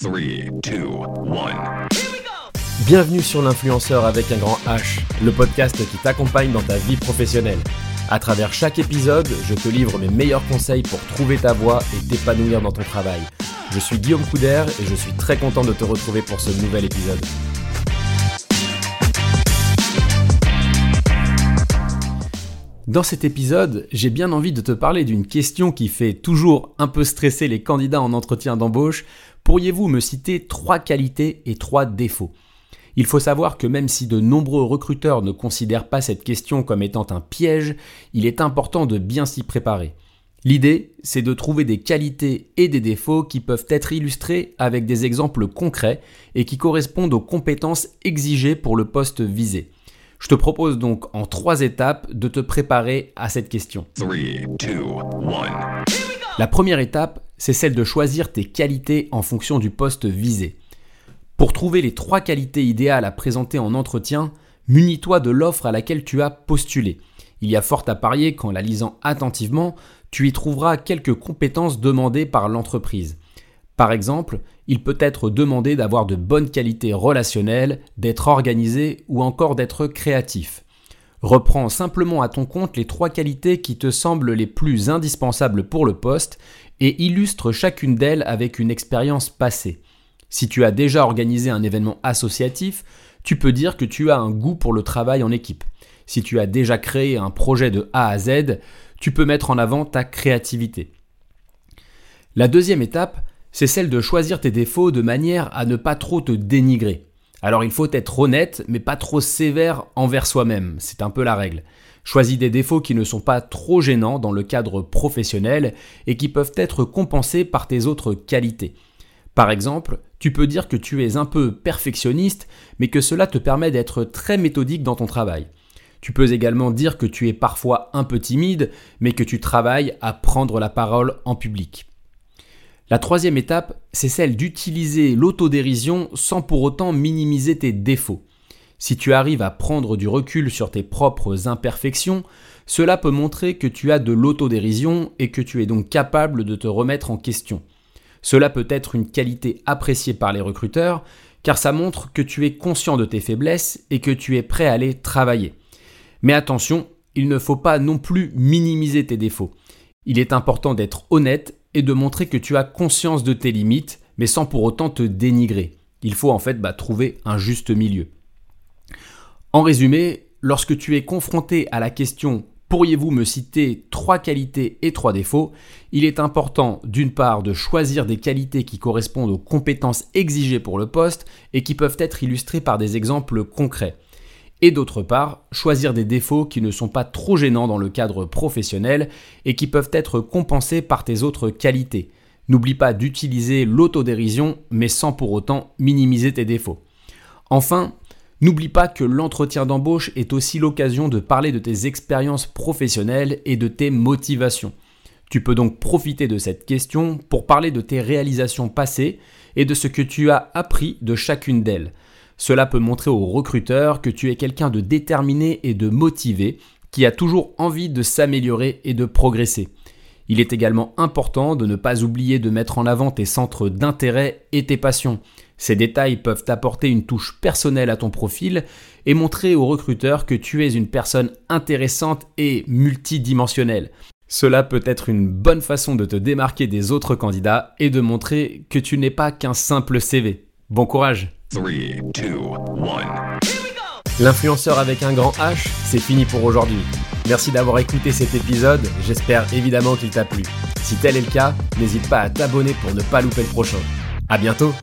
3, 2, 1. Bienvenue sur l'influenceur avec un grand H, le podcast qui t'accompagne dans ta vie professionnelle. À travers chaque épisode, je te livre mes meilleurs conseils pour trouver ta voie et t'épanouir dans ton travail. Je suis Guillaume Couder et je suis très content de te retrouver pour ce nouvel épisode. Dans cet épisode, j'ai bien envie de te parler d'une question qui fait toujours un peu stresser les candidats en entretien d'embauche, Pourriez-vous me citer trois qualités et trois défauts? Il faut savoir que même si de nombreux recruteurs ne considèrent pas cette question comme étant un piège, il est important de bien s'y préparer. L'idée, c'est de trouver des qualités et des défauts qui peuvent être illustrés avec des exemples concrets et qui correspondent aux compétences exigées pour le poste visé. Je te propose donc en trois étapes de te préparer à cette question. La première étape, c'est celle de choisir tes qualités en fonction du poste visé. Pour trouver les trois qualités idéales à présenter en entretien, munis-toi de l'offre à laquelle tu as postulé. Il y a fort à parier qu'en la lisant attentivement, tu y trouveras quelques compétences demandées par l'entreprise. Par exemple, il peut être demandé d'avoir de bonnes qualités relationnelles, d'être organisé ou encore d'être créatif. Reprends simplement à ton compte les trois qualités qui te semblent les plus indispensables pour le poste et illustre chacune d'elles avec une expérience passée. Si tu as déjà organisé un événement associatif, tu peux dire que tu as un goût pour le travail en équipe. Si tu as déjà créé un projet de A à Z, tu peux mettre en avant ta créativité. La deuxième étape, c'est celle de choisir tes défauts de manière à ne pas trop te dénigrer. Alors il faut être honnête, mais pas trop sévère envers soi-même, c'est un peu la règle. Choisis des défauts qui ne sont pas trop gênants dans le cadre professionnel et qui peuvent être compensés par tes autres qualités. Par exemple, tu peux dire que tu es un peu perfectionniste, mais que cela te permet d'être très méthodique dans ton travail. Tu peux également dire que tu es parfois un peu timide, mais que tu travailles à prendre la parole en public. La troisième étape, c'est celle d'utiliser l'autodérision sans pour autant minimiser tes défauts. Si tu arrives à prendre du recul sur tes propres imperfections, cela peut montrer que tu as de l'autodérision et que tu es donc capable de te remettre en question. Cela peut être une qualité appréciée par les recruteurs, car ça montre que tu es conscient de tes faiblesses et que tu es prêt à les travailler. Mais attention, il ne faut pas non plus minimiser tes défauts. Il est important d'être honnête et de montrer que tu as conscience de tes limites, mais sans pour autant te dénigrer. Il faut en fait bah, trouver un juste milieu. En résumé, lorsque tu es confronté à la question Pourriez-vous me citer trois qualités et trois défauts Il est important d'une part de choisir des qualités qui correspondent aux compétences exigées pour le poste et qui peuvent être illustrées par des exemples concrets et d'autre part, choisir des défauts qui ne sont pas trop gênants dans le cadre professionnel et qui peuvent être compensés par tes autres qualités. N'oublie pas d'utiliser l'autodérision, mais sans pour autant minimiser tes défauts. Enfin, n'oublie pas que l'entretien d'embauche est aussi l'occasion de parler de tes expériences professionnelles et de tes motivations. Tu peux donc profiter de cette question pour parler de tes réalisations passées et de ce que tu as appris de chacune d'elles. Cela peut montrer aux recruteurs que tu es quelqu'un de déterminé et de motivé, qui a toujours envie de s'améliorer et de progresser. Il est également important de ne pas oublier de mettre en avant tes centres d'intérêt et tes passions. Ces détails peuvent apporter une touche personnelle à ton profil et montrer aux recruteurs que tu es une personne intéressante et multidimensionnelle. Cela peut être une bonne façon de te démarquer des autres candidats et de montrer que tu n'es pas qu'un simple CV. Bon courage 3, 2, 1. L'influenceur avec un grand H, c'est fini pour aujourd'hui. Merci d'avoir écouté cet épisode, j'espère évidemment qu'il t'a plu. Si tel est le cas, n'hésite pas à t'abonner pour ne pas louper le prochain. A bientôt